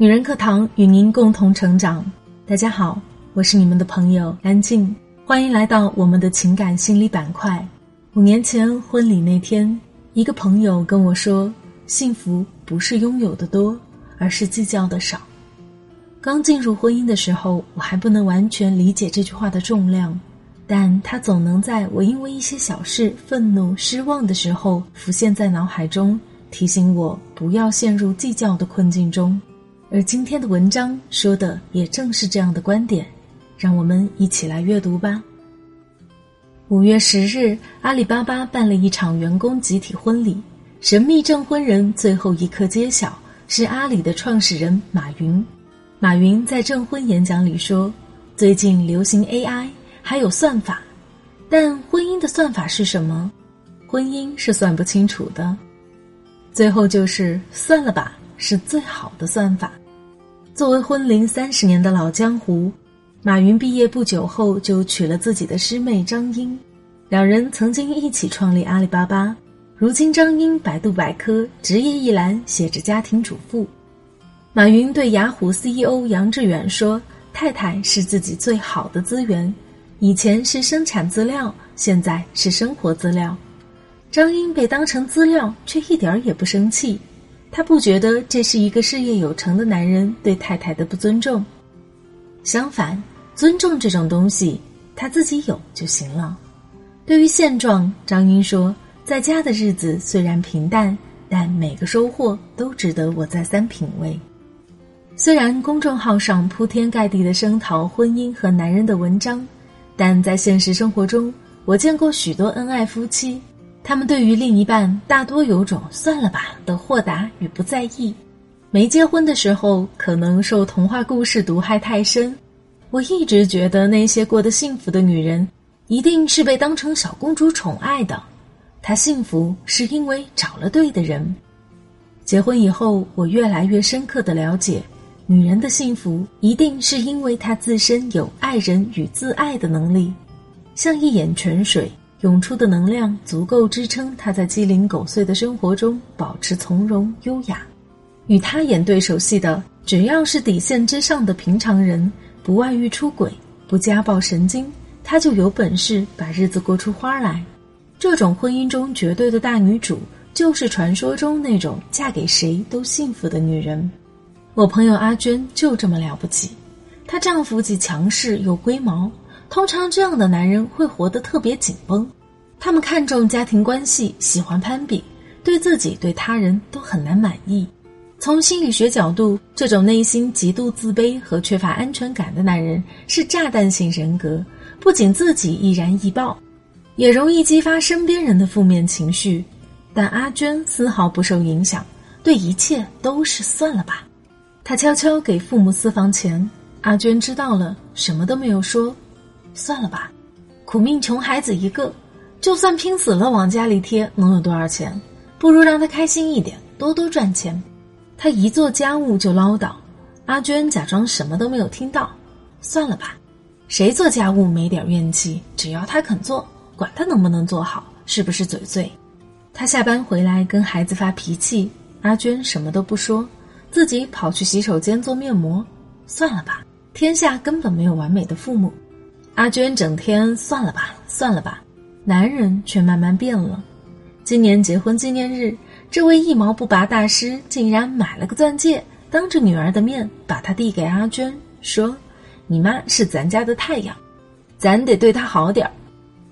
女人课堂与您共同成长。大家好，我是你们的朋友安静，欢迎来到我们的情感心理板块。五年前婚礼那天，一个朋友跟我说：“幸福不是拥有的多，而是计较的少。”刚进入婚姻的时候，我还不能完全理解这句话的重量，但他总能在我因为一些小事愤怒、失望的时候浮现在脑海中，提醒我不要陷入计较的困境中。而今天的文章说的也正是这样的观点，让我们一起来阅读吧。五月十日，阿里巴巴办了一场员工集体婚礼，神秘证婚人最后一刻揭晓，是阿里的创始人马云。马云在证婚演讲里说：“最近流行 AI，还有算法，但婚姻的算法是什么？婚姻是算不清楚的。最后就是算了吧。”是最好的算法。作为婚龄三十年的老江湖，马云毕业不久后就娶了自己的师妹张英，两人曾经一起创立阿里巴巴。如今，张英百度百科职业一栏写着家庭主妇。马云对雅虎 CEO 杨致远说：“太太是自己最好的资源，以前是生产资料，现在是生活资料。”张英被当成资料，却一点儿也不生气。他不觉得这是一个事业有成的男人对太太的不尊重，相反，尊重这种东西，他自己有就行了。对于现状，张英说：“在家的日子虽然平淡，但每个收获都值得我再三品味。”虽然公众号上铺天盖地的声讨婚姻和男人的文章，但在现实生活中，我见过许多恩爱夫妻。他们对于另一半大多有种“算了吧”的豁达与不在意。没结婚的时候，可能受童话故事毒害太深。我一直觉得那些过得幸福的女人，一定是被当成小公主宠爱的。她幸福是因为找了对的人。结婚以后，我越来越深刻的了解，女人的幸福一定是因为她自身有爱人与自爱的能力，像一眼泉水。涌出的能量足够支撑他在鸡零狗碎的生活中保持从容优雅。与他演对手戏的，只要是底线之上的平常人，不外遇出轨，不家暴神经，他就有本事把日子过出花来。这种婚姻中绝对的大女主，就是传说中那种嫁给谁都幸福的女人。我朋友阿娟就这么了不起，她丈夫既强势又龟毛。通常这样的男人会活得特别紧绷，他们看重家庭关系，喜欢攀比，对自己对他人都很难满意。从心理学角度，这种内心极度自卑和缺乏安全感的男人是炸弹型人格，不仅自己易燃易爆，也容易激发身边人的负面情绪。但阿娟丝毫不受影响，对一切都是算了吧。她悄悄给父母私房钱，阿娟知道了，什么都没有说。算了吧，苦命穷孩子一个，就算拼死了往家里贴，能有多少钱？不如让他开心一点，多多赚钱。他一做家务就唠叨，阿娟假装什么都没有听到。算了吧，谁做家务没点怨气？只要他肯做，管他能不能做好，是不是嘴碎？他下班回来跟孩子发脾气，阿娟什么都不说，自己跑去洗手间做面膜。算了吧，天下根本没有完美的父母。阿娟整天算了吧，算了吧，男人却慢慢变了。今年结婚纪念日，这位一毛不拔大师竟然买了个钻戒，当着女儿的面把它递给阿娟，说：“你妈是咱家的太阳，咱得对她好点儿。”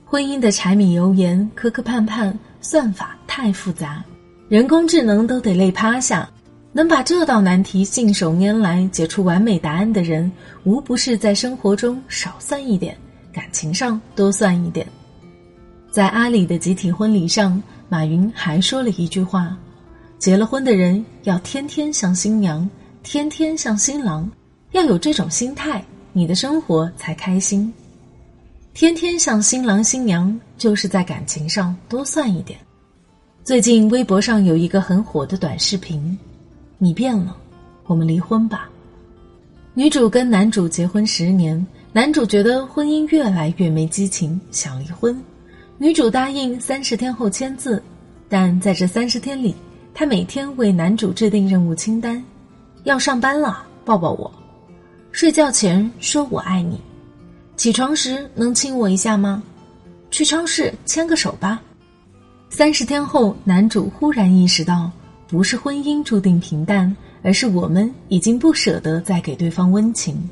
婚姻的柴米油盐、磕磕绊绊，算法太复杂，人工智能都得累趴下。能把这道难题信手拈来解出完美答案的人，无不是在生活中少算一点，感情上多算一点。在阿里的集体婚礼上，马云还说了一句话：“结了婚的人要天天像新娘，天天像新郎，要有这种心态，你的生活才开心。天天像新郎新娘，就是在感情上多算一点。”最近微博上有一个很火的短视频。你变了，我们离婚吧。女主跟男主结婚十年，男主觉得婚姻越来越没激情，想离婚。女主答应三十天后签字，但在这三十天里，她每天为男主制定任务清单：要上班了，抱抱我；睡觉前说我爱你；起床时能亲我一下吗？去超市牵个手吧。三十天后，男主忽然意识到，不是婚姻注定平淡，而是我们已经不舍得再给对方温情。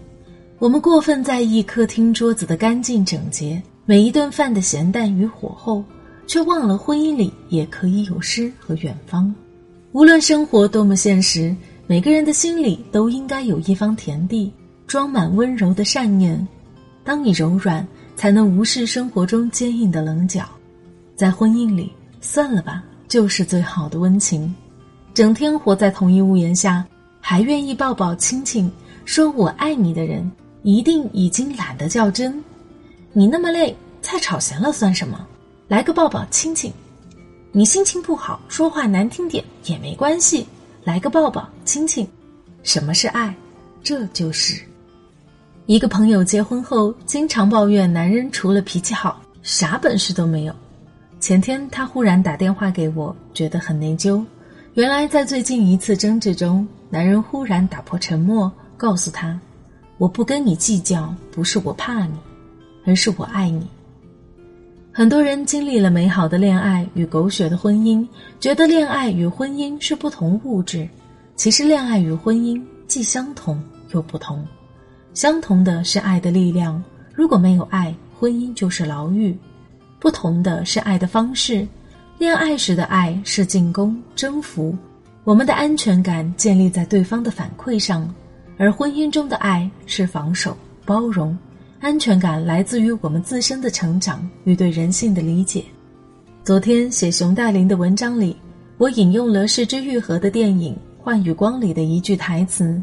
我们过分在意客厅桌子的干净整洁，每一顿饭的咸淡与火候，却忘了婚姻里也可以有诗和远方。无论生活多么现实，每个人的心里都应该有一方田地，装满温柔的善念。当你柔软，才能无视生活中坚硬的棱角。在婚姻里。算了吧，就是最好的温情。整天活在同一屋檐下，还愿意抱抱亲亲，说我爱你的人，一定已经懒得较真。你那么累，菜炒咸了算什么？来个抱抱亲亲。你心情不好，说话难听点也没关系，来个抱抱亲亲。什么是爱？这就是一个朋友结婚后，经常抱怨男人除了脾气好，啥本事都没有。前天他忽然打电话给我，觉得很内疚。原来在最近一次争执中，男人忽然打破沉默，告诉他：“我不跟你计较，不是我怕你，而是我爱你。”很多人经历了美好的恋爱与狗血的婚姻，觉得恋爱与婚姻是不同物质。其实，恋爱与婚姻既相同又不同。相同的是爱的力量，如果没有爱，婚姻就是牢狱。不同的是爱的方式，恋爱时的爱是进攻、征服，我们的安全感建立在对方的反馈上；而婚姻中的爱是防守、包容，安全感来自于我们自身的成长与对人性的理解。昨天写熊黛林的文章里，我引用了是之愈合的电影《幻与光》里的一句台词：“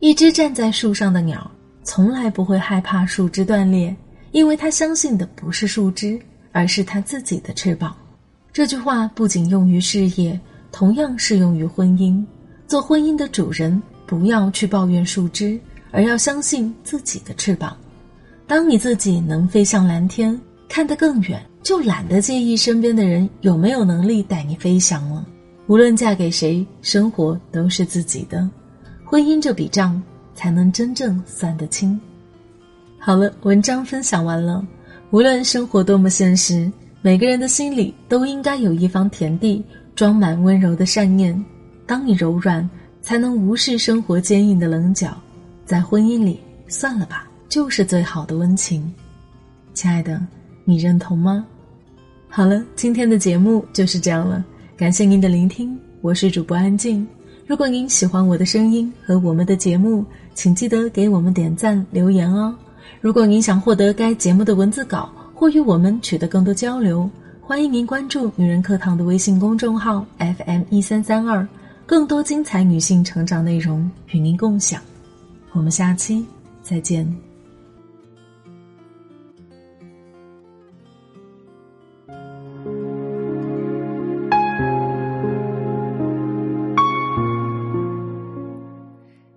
一只站在树上的鸟，从来不会害怕树枝断裂，因为它相信的不是树枝。”而是他自己的翅膀。这句话不仅用于事业，同样适用于婚姻。做婚姻的主人，不要去抱怨树枝，而要相信自己的翅膀。当你自己能飞向蓝天，看得更远，就懒得介意身边的人有没有能力带你飞翔了。无论嫁给谁，生活都是自己的，婚姻这笔账才能真正算得清。好了，文章分享完了。无论生活多么现实，每个人的心里都应该有一方田地，装满温柔的善念。当你柔软，才能无视生活坚硬的棱角。在婚姻里，算了吧，就是最好的温情。亲爱的，你认同吗？好了，今天的节目就是这样了，感谢您的聆听，我是主播安静。如果您喜欢我的声音和我们的节目，请记得给我们点赞留言哦。如果您想获得该节目的文字稿或与我们取得更多交流，欢迎您关注“女人课堂”的微信公众号 FM 一三三二，更多精彩女性成长内容与您共享。我们下期再见。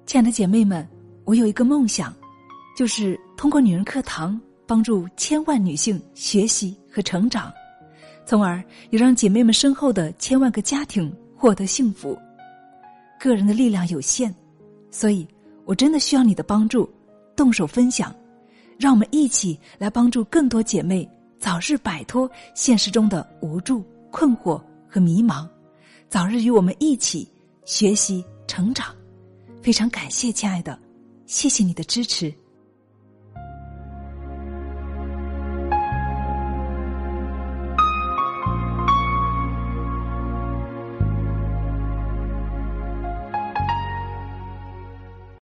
亲爱的姐妹们，我有一个梦想。就是通过女人课堂帮助千万女性学习和成长，从而也让姐妹们身后的千万个家庭获得幸福。个人的力量有限，所以我真的需要你的帮助，动手分享，让我们一起来帮助更多姐妹早日摆脱现实中的无助、困惑和迷茫，早日与我们一起学习成长。非常感谢，亲爱的，谢谢你的支持。